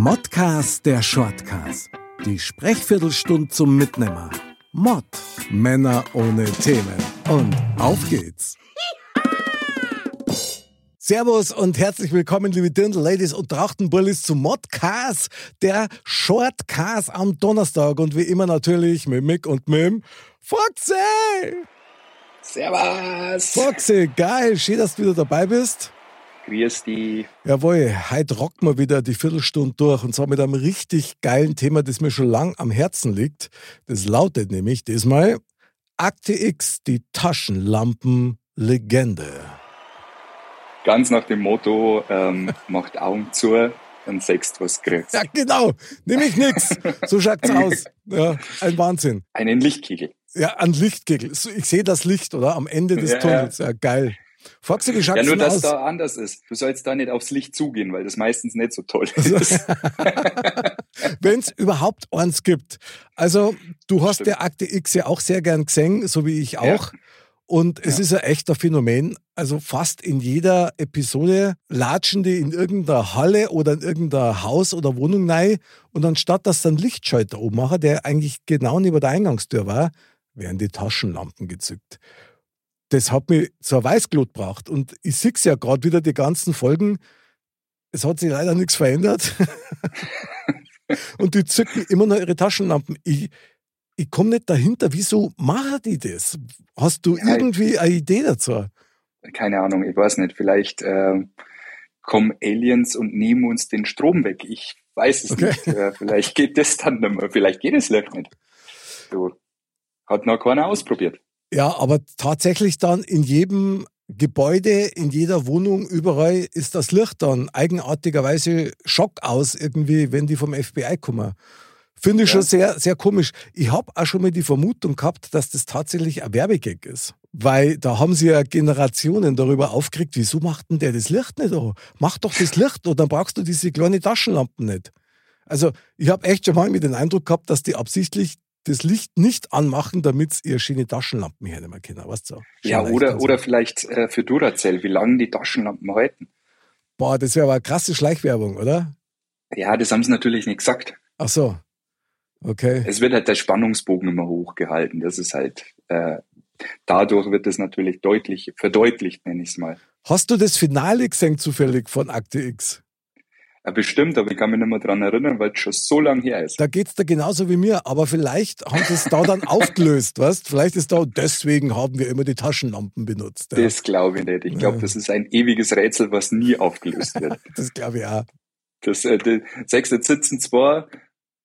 Modcast der Shortcast. Die Sprechviertelstunde zum Mitnehmer. Mod. Männer ohne Themen. Und auf geht's. Servus und herzlich willkommen, liebe Dirndl Ladies und Trachtenbullis zu Modcast, der Shortcast am Donnerstag und wie immer natürlich mit Mick und mit Foxy. Servus. Foxy, geil, schön, dass du wieder dabei bist. Grüß dich. Jawohl, heute rocken wir wieder die Viertelstunde durch und zwar mit einem richtig geilen Thema, das mir schon lang am Herzen liegt. Das lautet nämlich diesmal Akte X, die Taschenlampen-Legende. Ganz nach dem Motto, ähm, macht Augen zu, dann sechst was kriegst. Ja, genau. Nämlich nix. So schaut's aus. Ja, ein Wahnsinn. Einen Lichtkegel. Ja, ein Lichtkegel. Ich sehe das Licht, oder? Am Ende des Ja, Tunnels. Ja, geil. Foxy, wie schaut's Ja, nur dass aus? da anders ist. Du sollst da nicht aufs Licht zugehen, weil das meistens nicht so toll Also, ist. Wenn es überhaupt eins gibt. Also, du hast Stimmt. der Akte X ja auch sehr gern gesehen, so wie ich Ja. auch. Und es Ja. ist ein echter Phänomen. Also fast in jeder Episode latschen die in irgendeiner Halle oder in irgendein Haus oder Wohnung rein. Und anstatt dass dann Lichtschalter oben machen, der eigentlich genau neben der Eingangstür war, werden die Taschenlampen gezückt. Das hat mich zur Weißglut gebracht. Und ich sehe ja gerade wieder die ganzen Folgen. Es hat sich leider nichts verändert. Und die zücken immer noch ihre Taschenlampen. Ich, ich komme nicht dahinter. Wieso machen die das? Hast du Ja, irgendwie eine Idee dazu? Keine Ahnung, ich weiß nicht. Vielleicht ähm, kommen Aliens und nehmen uns den Strom weg. Ich weiß es Okay. nicht. Äh, vielleicht geht das dann nicht mehr. Vielleicht geht es nicht. Du, hat noch keiner ausprobiert. Ja, aber tatsächlich dann in jedem Gebäude, in jeder Wohnung, überall ist das Licht dann eigenartigerweise Schock aus, irgendwie, wenn die vom FBI kommen. Finde ich Ja. schon sehr, sehr komisch. Ich habe auch schon mal die Vermutung gehabt, dass das tatsächlich ein Werbegag ist. Weil da haben sie ja Generationen darüber aufgeregt, wieso macht denn der das Licht nicht an? Mach doch das Licht an, dann brauchst du diese kleinen Taschenlampen nicht. Also ich habe echt schon mal den Eindruck gehabt, dass die absichtlich das Licht nicht anmachen, damit sie ihre schöne Taschenlampen hernehmen können. Weißt du? so? Ja, oder, oder vielleicht äh, für Duracell, wie lange die Taschenlampen halten. Boah, das wäre aber eine krasse Schleichwerbung, oder? Ja, das haben sie natürlich nicht gesagt. Ach so. Okay. Es wird halt der Spannungsbogen immer hochgehalten. Das ist halt, äh, dadurch wird es natürlich deutlich, verdeutlicht, nenne ich es mal. Hast du das Finale gesehen zufällig von Akte X? Ja, bestimmt, aber ich kann mich nicht mehr dran erinnern, weil es schon so lange her ist. Da geht's da genauso wie mir, aber vielleicht haben sie es da dann aufgelöst, weißt? Vielleicht ist da, deswegen haben wir immer die Taschenlampen benutzt. Ja. Das glaube ich nicht. Ich glaube, das ist ein ewiges Rätsel, was nie aufgelöst wird. Das glaube ich auch. Das, äh, die, sechs, jetzt sitzen zwar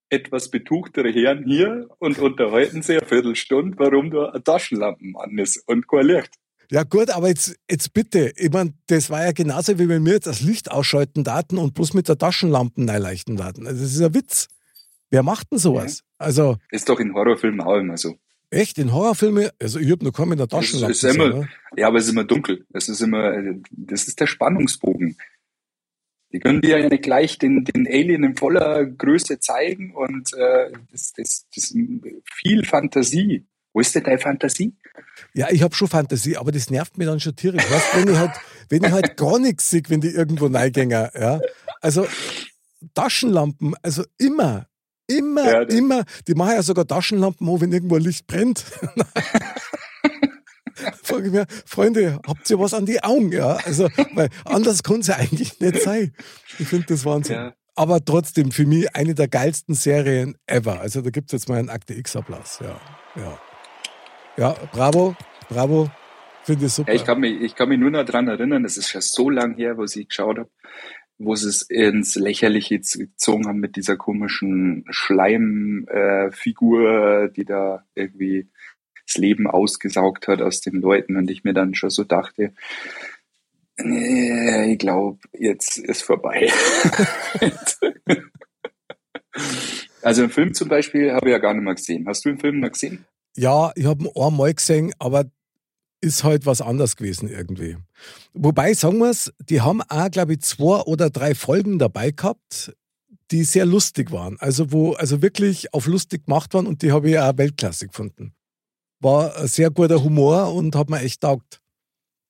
etwas betuchtere Herren hier und unterhalten sich eine Viertelstunde, warum da ein Taschenlampen an ist und kein Licht. Ja gut, aber jetzt, jetzt bitte, ich mein, das war ja genauso, wie wenn wir jetzt das Licht ausschalten Daten und bloß mit der Taschenlampen neileichten Daten. Also das ist ein Witz. Wer macht denn sowas? Also Ist doch in Horrorfilmen auch immer so. echt, in Horrorfilmen, also ich habe noch kaum mit der Taschenlampe. ist immer, so, ne? ja, aber es ist immer dunkel. Es ist immer, das ist der Spannungsbogen. Die können dir ja nicht gleich den, den Alien in voller Größe zeigen und äh, das, das, das ist viel Fantasie. Wo ist denn deine Fantasie? Ja, ich habe schon Fantasie, aber das nervt mich dann schon tierisch. Weißt, wenn ich halt, wenn ich halt gar nichts sehe, wenn die irgendwo reingängen, ja. Also Taschenlampen, also immer, immer, Ja, immer. Die machen ja sogar Taschenlampen an, wenn irgendwo ein Licht brennt. Frage ich mir, Freunde, habt ihr was an die Augen? Ja, also, weil anders kann es ja eigentlich nicht sein. Ich finde das Wahnsinn. Ja. Aber trotzdem für mich eine der geilsten Serien ever. Also da gibt es jetzt mal einen Akte X-Applaus. Ja, ja. Ja, bravo, bravo. Finde ich super. Ja, ich, kann mich, ich kann mich nur noch dran erinnern, das ist schon so lang her, wo ich geschaut habe, wo sie es ins Lächerliche gezogen haben mit dieser komischen Schleimfigur, äh, die da irgendwie das Leben ausgesaugt hat aus den Leuten und ich mir dann schon so dachte, Nee, ich glaube, jetzt ist vorbei. also einen Film zum Beispiel habe ich ja gar nicht mehr gesehen. Hast du den Film noch gesehen? Ja, ich habe ihn einmal gesehen, aber ist halt was anderes gewesen irgendwie. Wobei, sagen wir es, die haben auch, glaube ich, zwei oder drei Folgen dabei gehabt, die sehr lustig waren. Also, wo also wirklich auf lustig gemacht waren und die habe ich auch Weltklasse gefunden. War ein sehr guter Humor und hat mir echt taugt.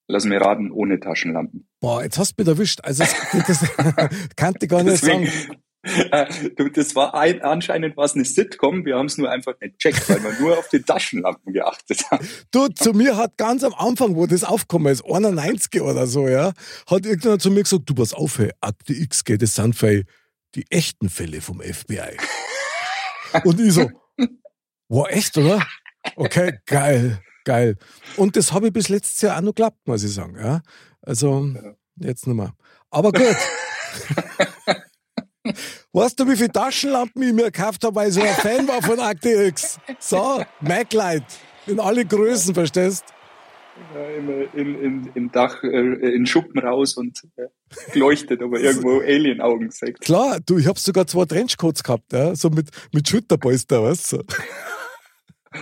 Lass mir raten, ohne Taschenlampen. Boah, jetzt hast du mich erwischt. Also, das, das kann ich gar nicht Deswegen, sagen. Äh, das war ein, anscheinend was eine Sitcom. Wir haben es nur einfach nicht checkt, weil wir nur auf die Taschenlampen geachtet haben. Du, zu mir hat ganz am Anfang, wo das aufgekommen ist, 91 oder so, ja, hat irgendjemand zu mir gesagt, du pass auf, hey, Akte X geht, das sind für die echten Fälle vom FBI. Und ich so, wow, echt, oder? Okay, geil, geil. Und das habe ich bis letztes Jahr auch noch geklappt, muss ich sagen. Ja? Also, jetzt mehr. Aber gut. Weißt du, wie viele Taschenlampen ich mir gekauft habe, weil ich so ein Fan war von Akte X? So, MacLight. In alle Größen, verstehst ja, in, in, in Dach, äh, in Schuppen raus und äh, leuchtet, aber irgendwo Alien-Augen sagt. Klar, du, ich habe sogar zwei Trenchcoats gehabt, ja, so mit, mit Schulterpolster, weißt du.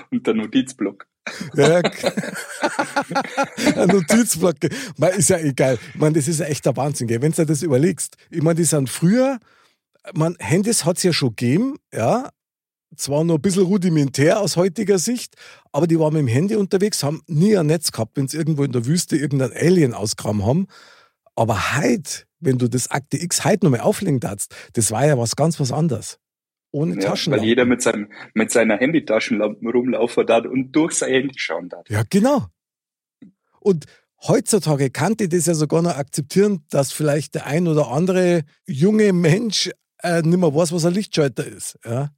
Und der Notizblock. Ja, ein Notizblock. Man, ist ja egal. Ich meine, das ist ja echt der Wahnsinn, gell? wenn du dir das überlegst. Ich meine, die sind früher, man, Handys hat es ja schon gegeben, ja, zwar noch ein bisschen rudimentär aus heutiger Sicht, aber die waren mit dem Handy unterwegs, haben nie ein Netz gehabt, wenn sie irgendwo in der Wüste irgendein Alien ausgraben haben. Aber heute, wenn du das Akte X heute nochmal auflegen darfst, das war ja was ganz was anderes. Ohne ja, Taschenlampe. Weil jeder mit, seinem, mit seiner Handy-Taschenlampe rumlaufen darf und durch sein Handy schauen darf. Ja, genau. Und heutzutage kann ich das ja sogar noch akzeptieren, dass vielleicht der ein oder andere junge Mensch äh, nicht mehr weiß, was ein Lichtschalter ist. Ja?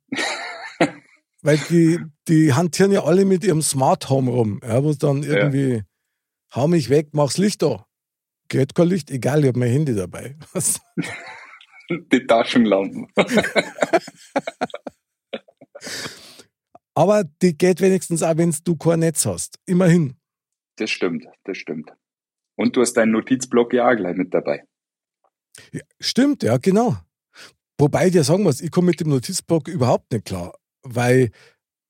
Weil die, die hantieren ja alle mit ihrem Smart Home rum, ja, wo dann irgendwie, ja. hau mich weg, mach's Licht da. Geht kein Licht, egal, ich habe mein Handy dabei. die Taschenlampen. Aber die geht wenigstens auch, wenn du kein Netz hast. Immerhin. Das stimmt, das stimmt. Und du hast deinen Notizblock ja auch gleich mit dabei. Ja, stimmt, ja, genau. Wobei ich dir sagen muss, ich komme mit dem Notizblock überhaupt nicht klar. Weil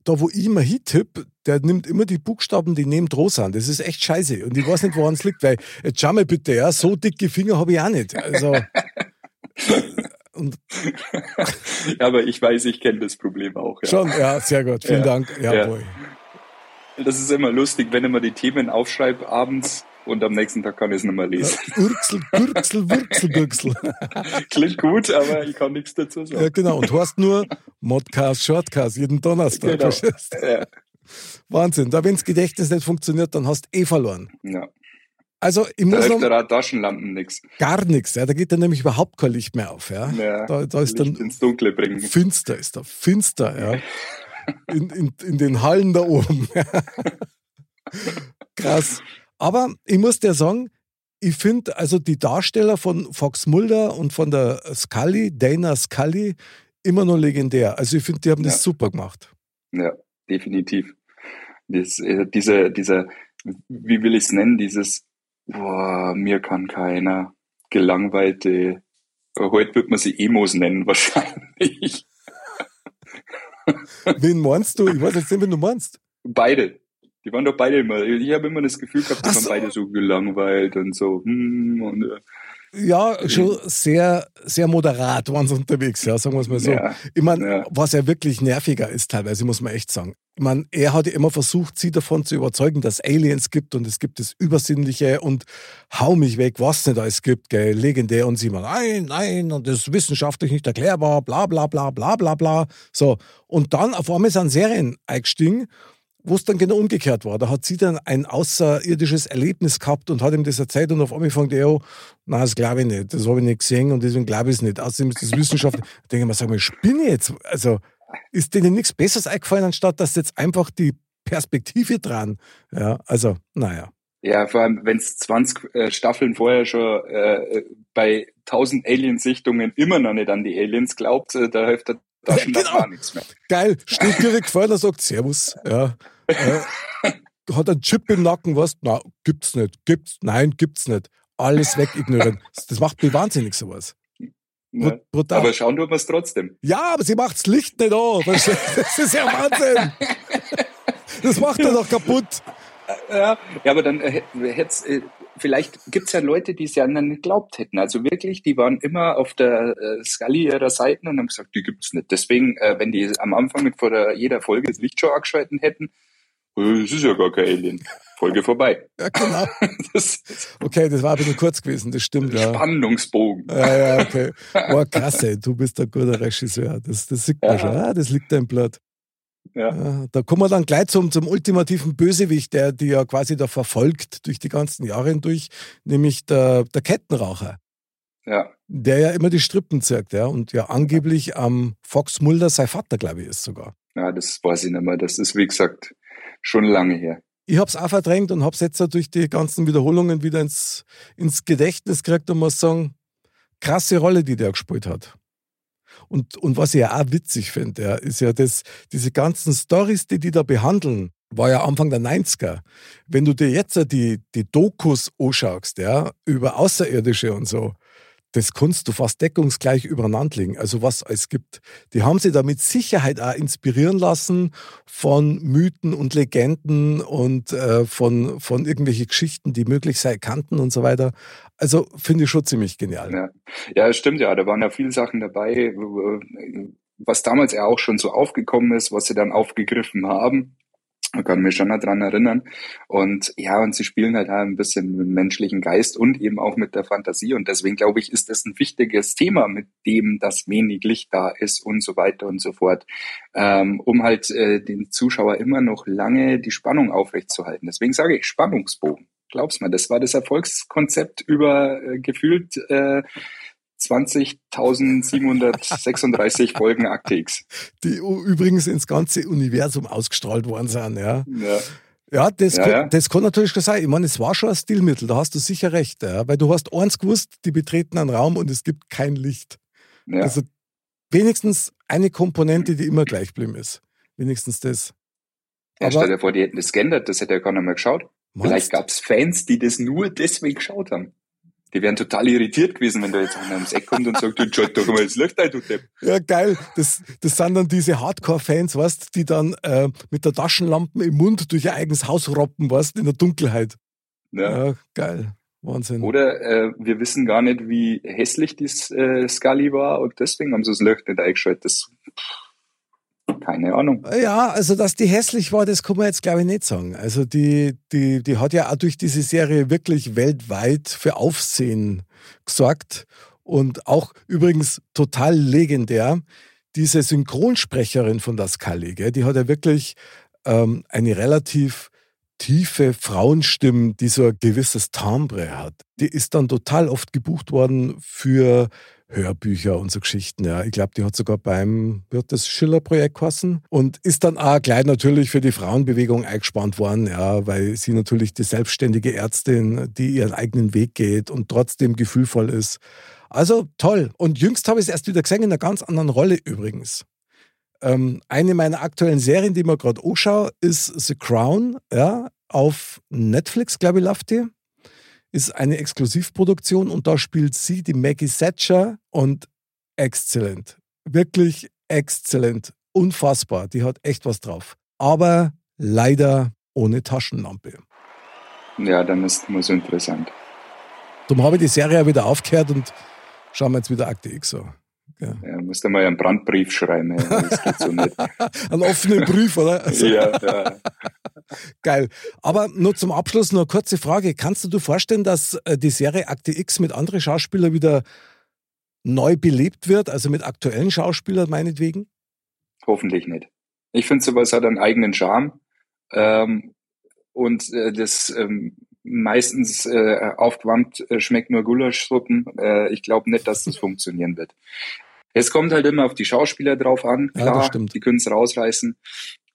da, wo ich immer hintipp, der nimmt immer die Buchstaben, die neben dran sind. Das ist echt scheiße. Und ich weiß nicht, woran es liegt, weil, jetzt schau mal bitte, ja, so dicke Finger habe ich auch nicht. Also. Und ja, aber ich weiß, ich kenne das Problem auch. Ja. Schon, ja, sehr gut. Vielen ja, Dank. Jawohl. Ja. Das ist immer lustig, wenn ich mir die Themen aufschreibe abends und am nächsten Tag kann ich es nicht mehr lesen. Urksel, Gürksel, Würksel, Gürksel. Klingt gut, aber ich kann nichts dazu sagen. Ja, genau. Und du hast nur Modcast, Shortcast jeden Donnerstag. Genau. Ja. Wahnsinn. Da, wenn das Gedächtnis nicht funktioniert, dann hast du eh verloren. Ja. Also ich muss da hilft Taschenlampen nichts. Gar nichts. Ja. Da geht dann nämlich überhaupt kein Licht mehr auf. Ja. ja da, da ist Licht dann ins Dunkle bringen. Finster ist da. Finster, ja. In, in, in den Hallen da oben. Krass. Aber ich muss dir sagen, ich finde also die Darsteller von Fox Mulder und von der Scully, Dana Scully, immer noch legendär. Also ich finde, die haben ja. das super gemacht. Ja, definitiv. Das, äh, diese, diese, wie will ich es nennen, dieses, boah, mir kann keiner, gelangweilte, heute wird man sie Emos nennen wahrscheinlich. Wen meinst du? Ich weiß jetzt nicht, wen du meinst. Beide. Die waren doch beide immer, ich habe immer das Gefühl gehabt, die so. waren beide so gelangweilt und so. Hm, und, äh, ja, schon sehr, sehr moderat waren sie unterwegs, ja, sagen wir es mal so. Ja, ich meine, ja. was ja wirklich nerviger ist teilweise, muss man echt sagen. Ich meine, er hat ja immer versucht, sie davon zu überzeugen, dass Aliens gibt und es gibt das Übersinnliche und hau mich weg, was es nicht alles gibt, gell, legendär. Und sie immer, nein, nein, und das ist wissenschaftlich nicht erklärbar, bla, bla, bla, bla, bla, bla. So. Und dann auf einmal sind Serien eingestiegen wo es dann genau umgekehrt war. Da hat sie dann ein außerirdisches Erlebnis gehabt und hat ihm das erzählt und auf einmal fängt er an, nein, das glaube ich nicht, das habe ich nicht gesehen und deswegen glaube ich es nicht. Außerdem ist das Wissenschaft. da denke ich mir, sag mal, spinne jetzt? Also, ist denen nichts Besseres eingefallen, anstatt dass jetzt einfach die Perspektive dran, ja, also, naja. Ja, vor allem, wenn es 20 äh, Staffeln vorher schon äh, bei 1000 Aliensichtungen immer noch nicht an die Aliens glaubt, äh, da hilft der Taschen genau. gar nichts mehr. Geil, steht direkt vor, und sagt Servus. Ja. Äh, hat einen Chip im Nacken, was? Na, gibt's nicht. Gibt's? Nein, gibt's nicht. alles wegignorieren. Das macht mich wahnsinnig, sowas. Ja. Brutal. Aber schauen tut wir es trotzdem. Ja, aber sie macht das Licht nicht an. Das ist ja Wahnsinn. Das macht er doch kaputt. Ja, ja aber dann äh, äh, vielleicht gibt es ja Leute, die es ja nicht geglaubt hätten. Also wirklich, die waren immer auf der äh, Scully ihrer Seiten und haben gesagt, die gibt es nicht. Deswegen, äh, wenn die am Anfang mit vor der, jeder Folge das Licht schon angeschalten hätten, es ist ja gar kein Alien. Folge vorbei. Ja, genau. das, okay, das war aber nur kurz gewesen, das stimmt. Ja. Spannungsbogen. Ja, ja, okay. Oh, klasse, du bist ein guter Regisseur. Das, das sieht man ja. schon. Ah, das liegt da im Blatt. Ja. Da kommen wir dann gleich zum, zum ultimativen Bösewicht, der die ja quasi da verfolgt durch die ganzen Jahre hindurch, nämlich der, der Kettenraucher. Ja. Der ja immer die Strippen zirkt, ja, und ja angeblich am ähm, Fox Mulder sein Vater, glaube ich, ist sogar. Ja, das weiß ich nicht mehr. Das ist, wie gesagt, schon lange her. Ich habe es auch verdrängt und habe es jetzt durch die ganzen Wiederholungen wieder ins, ins Gedächtnis gekriegt und muss sagen, krasse Rolle, die der gespielt hat. Und, und was ich ja auch witzig finde, ja, ist ja, dass diese ganzen Stories, die die da behandeln, war ja Anfang der 90er. Wenn du dir jetzt die, die Dokus anschaust, ja, über Außerirdische und so, das kannst du fast deckungsgleich übereinander legen. Also was es gibt. Die haben sich da mit Sicherheit auch inspirieren lassen von Mythen und Legenden und äh, von, von irgendwelchen Geschichten, die möglich sein kannten und so weiter. Also finde ich schon ziemlich genial. Ja. ja, stimmt ja. Da waren ja viele Sachen dabei, was damals ja auch schon so aufgekommen ist, was sie dann aufgegriffen haben. Man kann mich schon daran erinnern. Und ja, und sie spielen halt ein bisschen mit dem menschlichen Geist und eben auch mit der Fantasie. Und deswegen glaube ich, ist das ein wichtiges Thema, mit dem das wenig Licht da ist und so weiter und so fort, ähm, um halt äh, den Zuschauer immer noch lange die Spannung aufrechtzuerhalten. Deswegen sage ich Spannungsbogen. Glaub's mir, das war das Erfolgskonzept über äh, gefühlt äh, 20.736 Folgen Aktex. Die übrigens ins ganze Universum ausgestrahlt worden sind, ja. Ja. Ja, das, ja, kann, ja. das kann natürlich schon sein. Ich meine, es war schon ein Stilmittel, da hast du sicher recht. Ja? Weil du hast eins gewusst, die betreten einen Raum und es gibt kein Licht. Also wenigstens eine Komponente, die immer gleich geblieben ist. Wenigstens das. Ja, stell dir vor, die hätten das geändert, das hätte ja keiner mehr geschaut. Vielleicht gab es Fans, die das nur deswegen geschaut haben. Die wären total irritiert gewesen, wenn da jetzt einer ums Eck kommt und sagt, du schalt doch mal das Licht ein, du Depp. Ja, geil. Das, das sind dann diese Hardcore-Fans, weißt die dann äh, mit der Taschenlampe im Mund durch ihr eigenes Haus roppen, weißt in der Dunkelheit. Ja, ja geil. Wahnsinn. Oder äh, wir wissen gar nicht, wie hässlich die äh, Scully war und deswegen haben sie das Licht nicht eingeschaltet. Das, keine Ahnung. Ja, also dass die hässlich war, das kann man jetzt glaube ich nicht sagen. Also die, die, die hat ja auch durch diese Serie wirklich weltweit für Aufsehen gesorgt und auch übrigens total legendär. Diese Synchronsprecherin von das Scully, die hat ja wirklich ähm, eine relativ tiefe Frauenstimme, die so ein gewisses Timbre hat. Die ist dann total oft gebucht worden für Hörbücher und so Geschichten. Ja. Ich glaube, die hat sogar beim, wird das Schiller-Projekt kosten und ist dann auch gleich natürlich für die Frauenbewegung eingespannt worden, ja, weil sie natürlich die selbstständige Ärztin, die ihren eigenen Weg geht und trotzdem gefühlvoll ist. Also toll. Und jüngst habe ich es erst wieder gesehen in einer ganz anderen Rolle übrigens. Ähm, eine meiner aktuellen Serien, die mir gerade anschaue, ist The Crown, ja, auf Netflix, glaube ich, läuft die ist eine Exklusivproduktion und da spielt sie die Maggie Thatcher und exzellent. Wirklich exzellent. Unfassbar. Die hat echt was drauf. Aber leider ohne Taschenlampe. Ja, dann ist es so interessant. Darum habe ich die Serie wieder aufgehört und schauen wir jetzt wieder Akte X so. Ja. ja, musst du mal einen Brandbrief schreiben. Ja, das geht so nicht. einen offenen Brief, oder? Also. Ja, ja. Geil. Aber nur zum Abschluss noch eine kurze Frage. Kannst du dir vorstellen, dass äh, die Serie Akte X mit anderen Schauspielern wieder neu belebt wird, also mit aktuellen Schauspielern meinetwegen? Hoffentlich nicht. Ich finde, sowas hat einen eigenen Charme. Ähm, und äh, das ähm, meistens äh, aufgewärmt äh, schmeckt nur Gulaschsuppen. Äh, ich glaube nicht, dass das funktionieren wird. Es kommt halt immer auf die Schauspieler drauf an. Klar, ja, die können es rausreißen.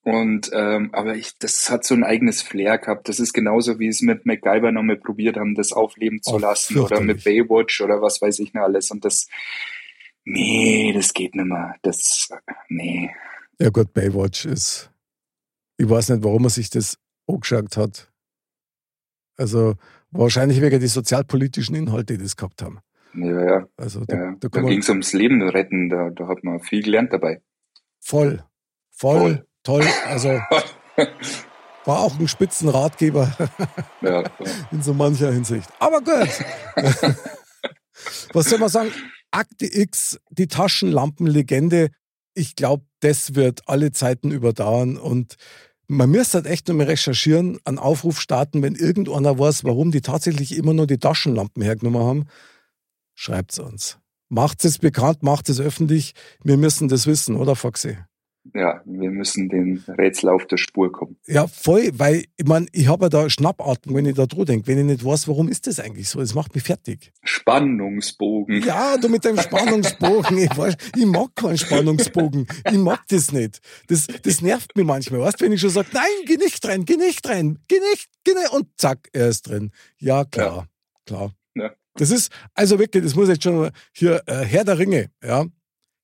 Und ähm, aber ich, das hat so ein eigenes Flair gehabt. Das ist genauso, wie es mit MacGyver nochmal probiert haben, das aufleben zu oh, lassen oder mit Baywatch oder was weiß ich noch alles. Und das, nee, das geht nicht mehr. Das, nee. Ja gut, Baywatch ist, ich weiß nicht, warum er sich das angeschaut hat. Also Wahrscheinlich wegen die sozialpolitischen Inhalte, die das gehabt haben. Ja, ja. Also da, ja. da Da ging es ums Leben retten, da, da hat man viel gelernt dabei. voll, voll, Voll. Toll. Also war auch ein Spitzenratgeber Ja, in so mancher Hinsicht. Aber gut. Was soll man sagen? Akte X, die Taschenlampenlegende. Ich glaube, das wird alle Zeiten überdauern und man müsste halt echt nochmal recherchieren, einen Aufruf starten, wenn irgendeiner weiß, warum die tatsächlich immer nur die Taschenlampen hergenommen haben. Schreibt's uns. Macht es bekannt, macht es öffentlich. Wir müssen das wissen, oder Foxy? Ja, wir müssen den Rätsel auf der Spur kommen. Ja, voll, weil ich meine, ich habe ja da Schnappatmung, wenn ich da drüber denke, wenn ich nicht weiß, warum ist das eigentlich so. Das macht mich fertig. Spannungsbogen. Ja, du mit deinem Spannungsbogen. Ich, weiß, ich mag keinen Spannungsbogen. Ich mag das nicht. Das, das nervt mich manchmal. Weißt du, wenn ich schon sage, nein, geh nicht rein, geh nicht rein, geh nicht, geh nicht. Und zack, er ist drin. Ja, klar, klar. Ja. Das ist, also wirklich, das muss jetzt schon hier, äh, Herr der Ringe, ja.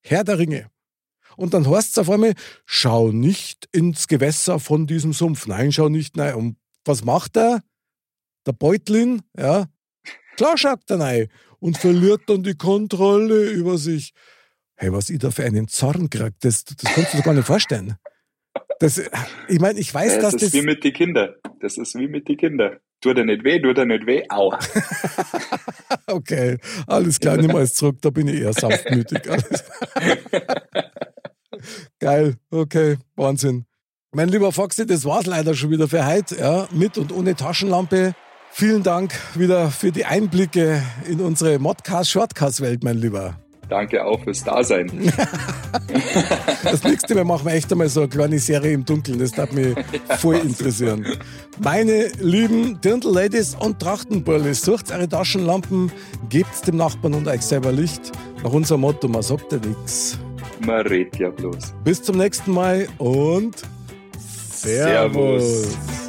Herr der Ringe. Und dann heißt es auf einmal, schau nicht ins Gewässer von diesem Sumpf. Nein, schau nicht rein. Und was macht er? Der Beutlin, ja. Klar schaut er rein und verliert dann die Kontrolle über sich. Hey, was ich da für einen Zorn krieg, das, das kannst du dir gar nicht vorstellen. Das, ich meine, ich weiß, Ja, dass das das. ist wie mit den Kindern. Das ist wie mit den Kindern. Tut er nicht weh, tut er nicht weh, aua. Okay, alles klar, nimm alles zurück, da bin ich eher sanftmütig. Geil, okay, Wahnsinn. Mein lieber Foxy, das war's leider schon wieder für heute, ja, mit und ohne Taschenlampe. Vielen Dank wieder für die Einblicke in unsere Modcast-Shortcast-Welt, mein Lieber. Danke auch fürs Dasein. Das nächste Mal machen wir echt einmal so eine kleine Serie im Dunkeln. Das darf mich voll interessieren. Meine lieben Dirndl-Ladies und Trachtenburlis, sucht eure Taschenlampen, gebt's dem Nachbarn und euch selber Licht. Nach unserem Motto, man sagt ja nichts. Man redet ja bloß. Bis zum nächsten Mal und Servus. Servus.